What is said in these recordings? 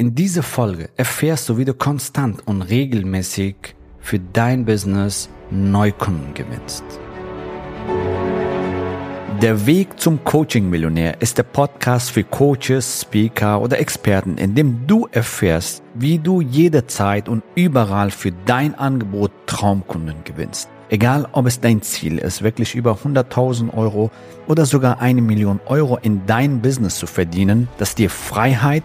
In dieser Folge erfährst du, wie du konstant und regelmäßig für dein Business Neukunden gewinnst. Der Weg zum Coaching-Millionär ist der Podcast für Coaches, Speaker oder Experten, in dem du erfährst, wie du jederzeit und überall für dein Angebot Traumkunden gewinnst. Egal, ob es dein Ziel ist, wirklich über 100.000 Euro oder sogar eine Million Euro in dein Business zu verdienen, das dir Freiheit,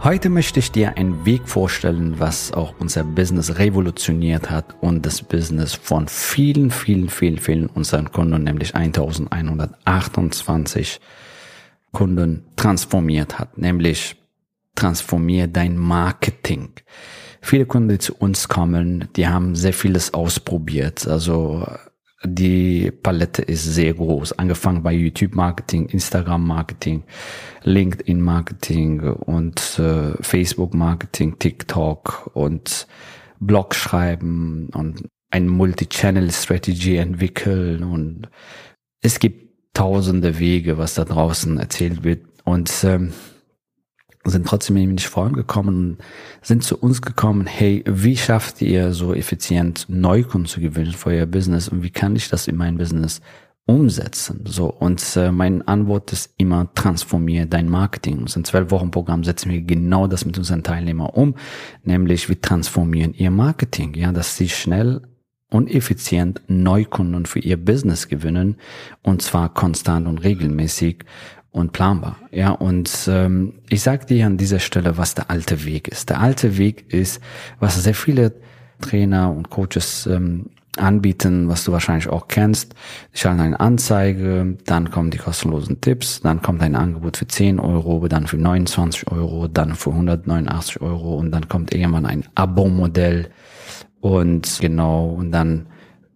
Heute möchte ich dir einen Weg vorstellen, was auch unser Business revolutioniert hat und das Business von vielen, vielen, vielen, vielen unseren Kunden, nämlich 1128 Kunden transformiert hat, nämlich transformier dein Marketing. Viele Kunden, die zu uns kommen, die haben sehr vieles ausprobiert. Also die Palette ist sehr groß, angefangen bei YouTube-Marketing, Instagram-Marketing, LinkedIn-Marketing und äh, Facebook-Marketing, TikTok und Blog schreiben und ein Multi-Channel-Strategy entwickeln und es gibt tausende Wege, was da draußen erzählt wird. Und ähm, sind trotzdem eben nicht vorangekommen, sind zu uns gekommen, hey, wie schafft ihr so effizient Neukunden zu gewinnen für euer Business und wie kann ich das in mein Business umsetzen? So, und äh, mein Antwort ist immer, transformiere dein Marketing. Und in zwölf Wochen Programm setzen wir genau das mit unseren Teilnehmern um, nämlich wir transformieren ihr Marketing, ja, dass sie schnell und effizient Neukunden für ihr Business gewinnen und zwar konstant und regelmäßig und planbar. Ja, und ähm, ich sage dir an dieser Stelle, was der alte Weg ist. Der alte Weg ist, was sehr viele Trainer und Coaches ähm, anbieten, was du wahrscheinlich auch kennst. Ich schalte eine Anzeige, dann kommen die kostenlosen Tipps, dann kommt ein Angebot für 10 Euro, dann für 29 Euro, dann für 189 Euro und dann kommt irgendwann ein Abo-Modell und genau, und dann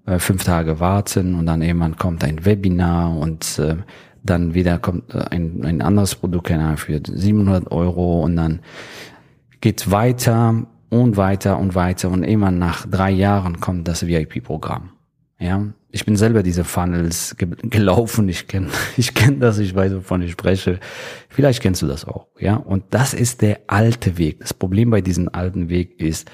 äh, fünf Tage warten und dann irgendwann kommt ein Webinar und äh, dann wieder kommt äh, ein, ein anderes Produkt für 700 Euro und dann geht's weiter und weiter und weiter und immer nach drei Jahren kommt das VIP-Programm. Ja, ich bin selber diese Funnels ge gelaufen. Ich kenne, ich kenne das. Ich weiß, wovon ich spreche. Vielleicht kennst du das auch. Ja, und das ist der alte Weg. Das Problem bei diesem alten Weg ist,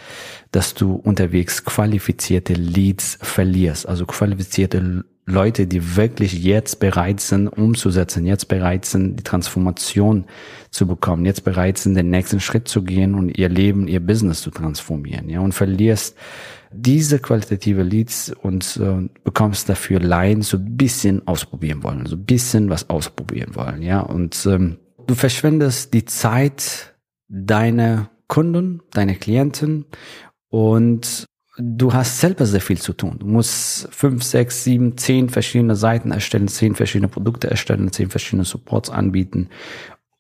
dass du unterwegs qualifizierte Leads verlierst, also qualifizierte Leute, die wirklich jetzt bereit sind, umzusetzen, jetzt bereit sind, die Transformation zu bekommen, jetzt bereit sind, den nächsten Schritt zu gehen und ihr Leben, ihr Business zu transformieren, ja, und verlierst diese qualitative Leads und äh, bekommst dafür Laien so ein bisschen ausprobieren wollen, so ein bisschen was ausprobieren wollen, ja, und ähm, du verschwendest die Zeit deiner Kunden, deiner Klienten und du hast selber sehr viel zu tun. Du musst fünf, sechs, sieben, zehn verschiedene Seiten erstellen, zehn verschiedene Produkte erstellen, zehn verschiedene Supports anbieten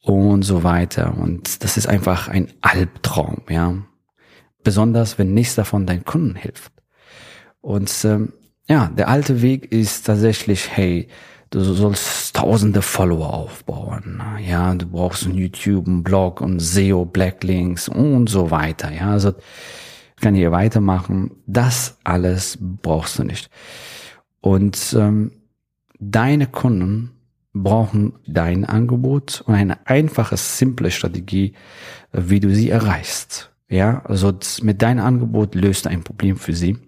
und so weiter. Und das ist einfach ein Albtraum, ja. Besonders, wenn nichts davon deinen Kunden hilft. Und ähm, ja, der alte Weg ist tatsächlich, hey, du sollst tausende Follower aufbauen. Ja, du brauchst ein YouTube, ein Blog und SEO, Blacklinks und so weiter. Ja, also kann hier weitermachen. Das alles brauchst du nicht. Und ähm, deine Kunden brauchen dein Angebot und eine einfache, simple Strategie, wie du sie erreichst. Ja, also mit deinem Angebot löst du ein Problem für sie.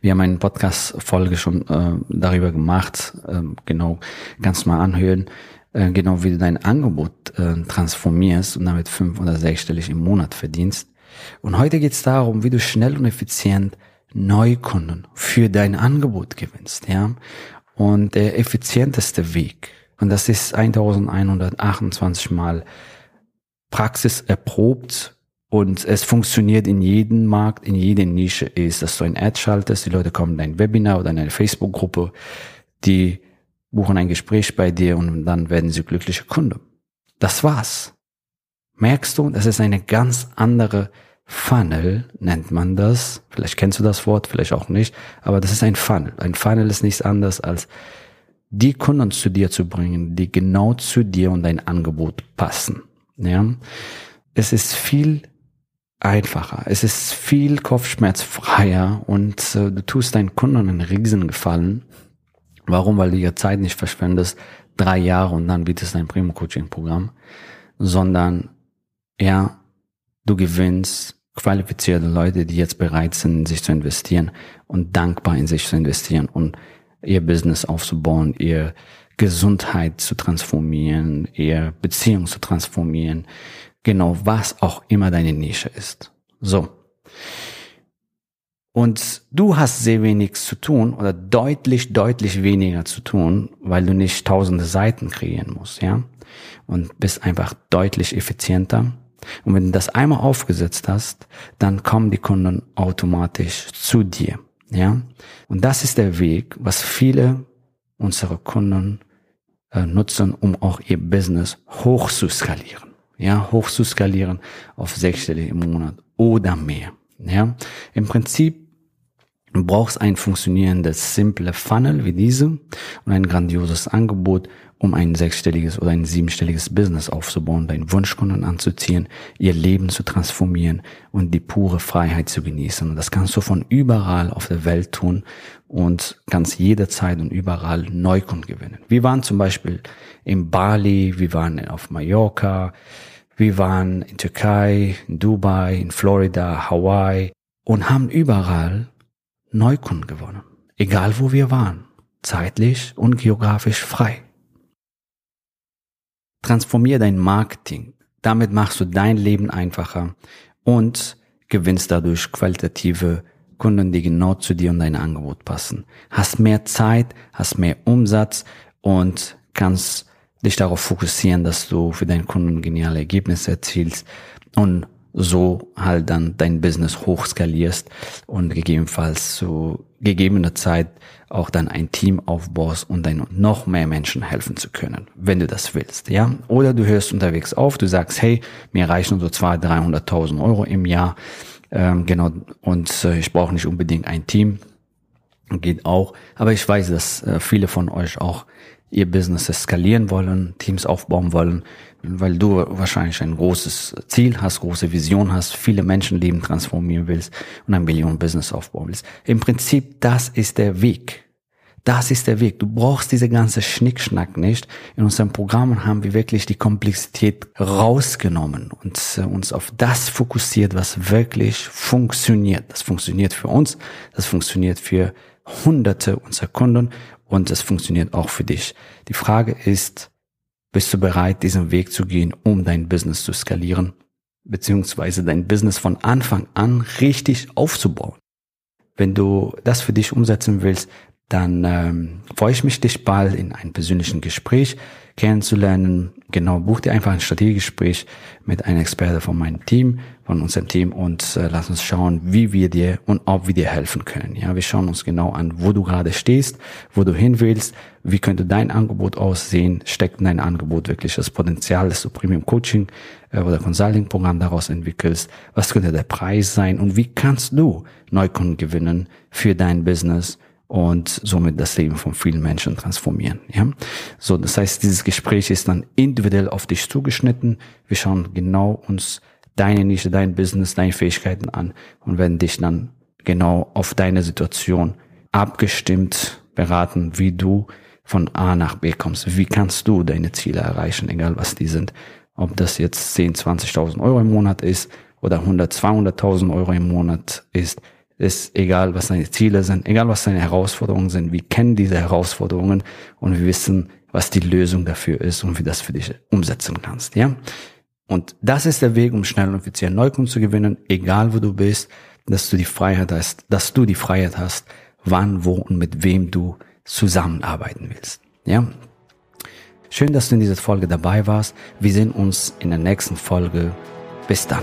Wir haben eine Podcast-Folge schon äh, darüber gemacht. Äh, genau, kannst mal anhören. Äh, genau, wie du dein Angebot äh, transformierst und damit fünf oder sechsstellig im Monat verdienst. Und heute geht es darum, wie du schnell und effizient Neukunden für dein Angebot gewinnst, ja. Und der effizienteste Weg, und das ist 1128 Mal Praxis erprobt und es funktioniert in jedem Markt, in jeder Nische, ist, dass du ein Ad schaltest, die Leute kommen in dein Webinar oder in eine Facebook-Gruppe, die buchen ein Gespräch bei dir und dann werden sie glückliche Kunde. Das war's. Merkst du, das ist eine ganz andere Funnel nennt man das. Vielleicht kennst du das Wort, vielleicht auch nicht, aber das ist ein Funnel. Ein Funnel ist nichts anderes als die Kunden zu dir zu bringen, die genau zu dir und dein Angebot passen. Ja, es ist viel einfacher, es ist viel kopfschmerzfreier und äh, du tust deinen Kunden einen Riesengefallen. Warum? Weil du ihre Zeit nicht verschwendest, drei Jahre und dann bietest du ein Primo-Coaching-Programm, sondern ja, du gewinnst qualifizierte Leute, die jetzt bereit sind, in sich zu investieren und dankbar in sich zu investieren und ihr Business aufzubauen, ihr Gesundheit zu transformieren, ihr Beziehung zu transformieren, genau was auch immer deine Nische ist. So. Und du hast sehr wenig zu tun oder deutlich, deutlich weniger zu tun, weil du nicht tausende Seiten kreieren musst, ja? Und bist einfach deutlich effizienter. Und wenn du das einmal aufgesetzt hast, dann kommen die Kunden automatisch zu dir. Ja, und das ist der Weg, was viele unserer Kunden äh, nutzen, um auch ihr Business hoch zu skalieren. Ja, hoch zu skalieren auf sechsstellig im Monat oder mehr. Ja, im Prinzip brauchst ein funktionierendes, simple Funnel wie diese und ein grandioses Angebot, um ein sechsstelliges oder ein siebenstelliges Business aufzubauen, deinen Wunschkunden anzuziehen, ihr Leben zu transformieren und die pure Freiheit zu genießen. Und das kannst du von überall auf der Welt tun und kannst jederzeit und überall Neukunden gewinnen. Wir waren zum Beispiel in Bali, wir waren auf Mallorca, wir waren in Türkei, in Dubai, in Florida, Hawaii und haben überall Neukunden gewonnen. Egal wo wir waren. Zeitlich und geografisch frei. Transformier dein Marketing. Damit machst du dein Leben einfacher und gewinnst dadurch qualitative Kunden, die genau zu dir und dein Angebot passen. Hast mehr Zeit, hast mehr Umsatz und kannst dich darauf fokussieren, dass du für deinen Kunden geniale Ergebnisse erzielst und so halt dann dein Business hochskalierst und gegebenenfalls zu gegebener Zeit auch dann ein Team aufbaust und dann noch mehr Menschen helfen zu können, wenn du das willst, ja. Oder du hörst unterwegs auf, du sagst, hey, mir reichen so 200.000, 300.000 Euro im Jahr, ähm, genau, und äh, ich brauche nicht unbedingt ein Team, geht auch. Aber ich weiß, dass äh, viele von euch auch ihr Business skalieren wollen, Teams aufbauen wollen, weil du wahrscheinlich ein großes Ziel hast, große Vision hast, viele Menschenleben transformieren willst und ein Millionen-Business aufbauen willst. Im Prinzip, das ist der Weg. Das ist der Weg. Du brauchst diese ganze Schnickschnack nicht. In unserem Programm haben wir wirklich die Komplexität rausgenommen und äh, uns auf das fokussiert, was wirklich funktioniert. Das funktioniert für uns, das funktioniert für hunderte unserer Kunden und es funktioniert auch für dich. Die Frage ist, bist du bereit, diesen Weg zu gehen, um dein Business zu skalieren, beziehungsweise dein Business von Anfang an richtig aufzubauen? Wenn du das für dich umsetzen willst, dann ähm, freue ich mich, dich bald in einem persönlichen Gespräch kennenzulernen. Genau, buch dir einfach ein Strategiegespräch mit einem Experte von meinem Team, von unserem Team und äh, lass uns schauen, wie wir dir und ob wir dir helfen können. Ja, wir schauen uns genau an, wo du gerade stehst, wo du hin willst, wie könnte dein Angebot aussehen, steckt in dein Angebot wirklich das Potenzial, dass du Premium Coaching äh, oder Consulting Programm daraus entwickelst, was könnte der Preis sein und wie kannst du Neukunden gewinnen für dein Business und somit das Leben von vielen Menschen transformieren. Ja, so das heißt, dieses Gespräch ist dann individuell auf dich zugeschnitten. Wir schauen genau uns deine Nische, dein Business, deine Fähigkeiten an und werden dich dann genau auf deine Situation abgestimmt beraten, wie du von A nach B kommst. Wie kannst du deine Ziele erreichen, egal was die sind. Ob das jetzt 10, 20.000 Euro im Monat ist oder 100, 200.000 Euro im Monat ist ist egal, was deine Ziele sind, egal was deine Herausforderungen sind. Wir kennen diese Herausforderungen und wir wissen, was die Lösung dafür ist und wie das für dich umsetzen kannst, ja? Und das ist der Weg, um schnell und effizient Neukunden zu gewinnen, egal wo du bist, dass du die Freiheit hast, dass du die Freiheit hast, wann, wo und mit wem du zusammenarbeiten willst, ja? Schön, dass du in dieser Folge dabei warst. Wir sehen uns in der nächsten Folge. Bis dann.